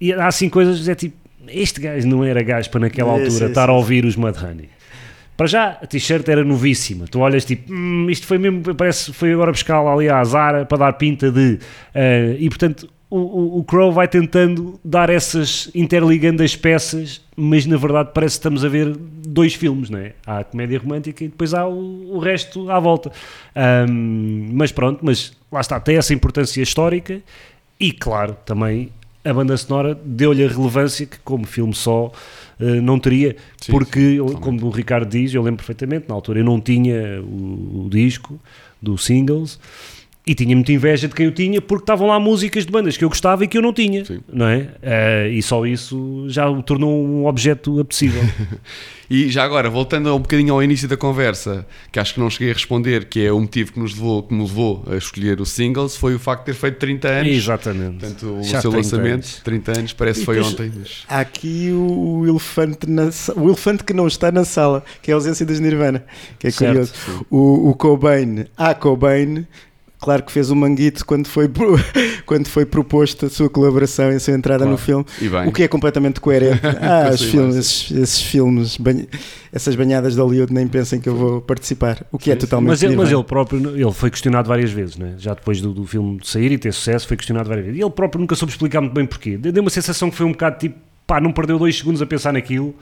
E há assim coisas, é tipo, este gajo não era gajo para naquela Sim, altura sim, estar sim, a ouvir os Mudhoney. Para já, a t-shirt era novíssima. Tu olhas tipo, "Hum, isto foi mesmo, parece foi agora buscar lá ali à Zara para dar pinta de. eh, e portanto, o, o, o Crow vai tentando dar essas, interligando as peças, mas na verdade parece que estamos a ver dois filmes, não é? Há a comédia romântica e depois há o, o resto à volta. Ahm, mas pronto, mas lá está, tem essa importância histórica e, claro, também a banda sonora deu-lhe a relevância que, como filme só, eh, não teria, Sim, porque, sim, eu- como o Ricardo diz, eu lembro perfeitamente, na altura eu não tinha o, o disco do singles e tinha muita inveja de quem eu tinha porque estavam lá músicas de bandas que eu gostava e que eu não tinha, Sim. não é? Eh, e só isso já o tornou um objeto apetecível. E já agora, voltando um bocadinho ao início da conversa, que acho que não cheguei a responder, que é o motivo que nos levou, que me levou a escolher o Singles, foi o facto de ter feito 30 anos. Exatamente. Portanto, o Já seu 30 lançamento, anos. 30 anos, parece que foi depois- ontem. Mas... Há aqui o, elefante na o elefante que não está na sala, que é a ausência dos Nirvana, que é Certo, curioso. O, o Cobain, a Cobain, claro que fez o manguito quando foi, quando foi proposto a sua colaboração e a sua entrada Claro. no filme, E bem, o que é completamente coerente. Ah, os filmes, esses, esses filmes, banha- essas banhadas de Hollywood, nem pensem que eu vou participar, o que é totalmente Mas ele, mas ele próprio, ele foi questionado várias vezes, né? já depois do, do filme sair e ter sucesso, foi questionado várias vezes. E ele próprio nunca soube explicar muito bem porquê. Deu uma sensação que foi um bocado tipo, pá, não perdeu dois segundos a pensar naquilo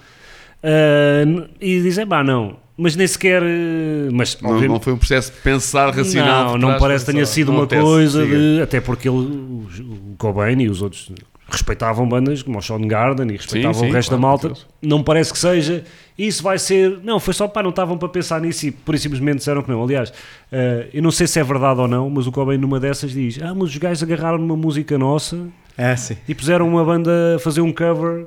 n- e dizer, pá, não, mas nem sequer. eh, Mas, não, obviamente- não foi um processo de pensar racional. não, não parece que tenha sido não uma acontece, coisa siga. de. Até porque ele, o, Cobain e os outros respeitavam bandas como o Soundgarden e respeitavam sim, o resto claro, da malta. Deus. Não parece que seja. Isso vai ser. Não, foi só pá, não estavam para pensar nisso e por e simplesmente disseram que não. Aliás, eh, eu não sei se é verdade ou não, mas o Cobain numa dessas diz: Ah, mas os gajos agarraram numa música nossa sim. e puseram uma banda a fazer um cover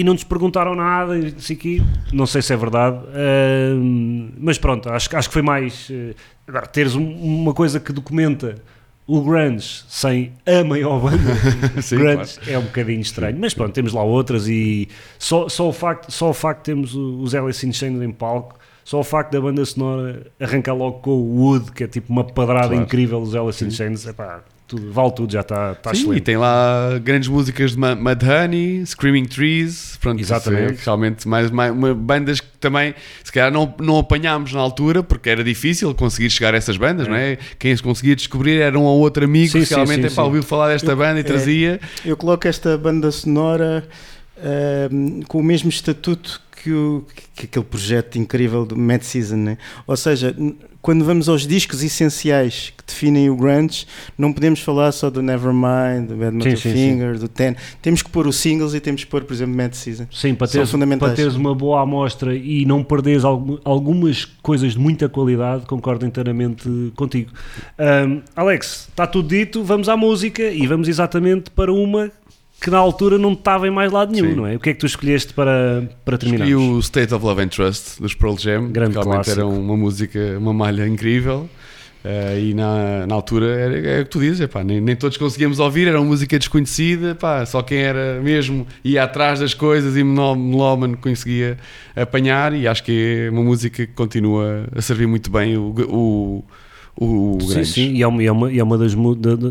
e não nos perguntaram nada não sei quê. Não sei se é verdade, ahm, mas pronto, acho, acho que foi mais. eh, agora, teres um- uma coisa que documenta o grunge sem a maior banda Sim, grunge é um bocadinho estranho, mas pronto, temos lá outras e só, só, o, facto, só o facto de termos os Alice in Chains em palco só o facto da banda sonora arrancar logo com o Wood, que é tipo uma padrada Claro. incrível dos Alice in Chains, epá, tudo, vale tudo, já está tá Sim, e excelente. tem lá grandes músicas de Mudhoney, Screaming Trees, pronto, Exatamente. isso é realmente mais, mais uma, bandas que também se calhar não, não apanhámos na altura porque era difícil conseguir chegar a essas bandas, não é? Quem as conseguia descobrir era um ou outro amigo Sim, que sim, realmente sim, epá, sim. ouviu falar desta banda e é. trazia. Eu coloco esta banda sonora ahm, com o mesmo estatuto que, o, que aquele projeto incrível do Mad Season, né? ou seja, quando vamos aos discos essenciais que definem o grunge, não podemos falar só do Nevermind, do Bad Metal sim, sim. Finger, do Ten, temos que pôr os singles e temos que pôr, por exemplo, Mad Season. Sim, para teres, para teres uma boa amostra e não perderes algu- algumas coisas de muita qualidade, concordo inteiramente contigo. Ahm, Alex, está tudo dito, vamos à música e vamos exatamente para uma que na altura não estava em mais lado nenhum, Sim. não é? O que é que tu escolheste para, para terminar? E o State of Love and Trust dos Pearl Jam, Grande realmente clássico. era uma música, uma malha incrível. eh, e na, na altura era, é o que tu dizes, epá, nem, nem todos conseguíamos ouvir, era uma música desconhecida, pá, só quem era mesmo ia atrás das coisas e meló- melómano conseguia apanhar. E acho que é uma música que continua a servir muito bem o, o, o Sim, sim, e é uma, e é uma, é uma das,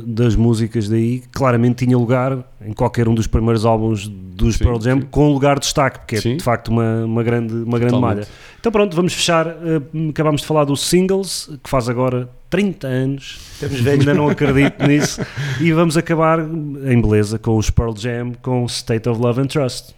das músicas daí que claramente tinha lugar em qualquer um dos primeiros álbuns dos Sim, Pearl Jam sim. com lugar de destaque, porque é Sim. de facto uma, uma grande, uma grande Totalmente. malha. Então pronto, vamos fechar. eh, acabámos de falar dos singles, que faz agora 30 anos, Estamos velhos. ainda não acredito nisso, e vamos acabar em beleza com os Pearl Jam com State of Love and Trust.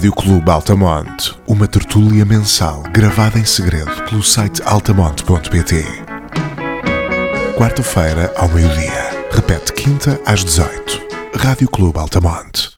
Rádio Clube Altamonte, uma tertúlia mensal gravada em segredo pelo site altamonte.pt. Quarta-feira ao meio-dia. Repete quinta às 18. Rádio Clube Altamonte.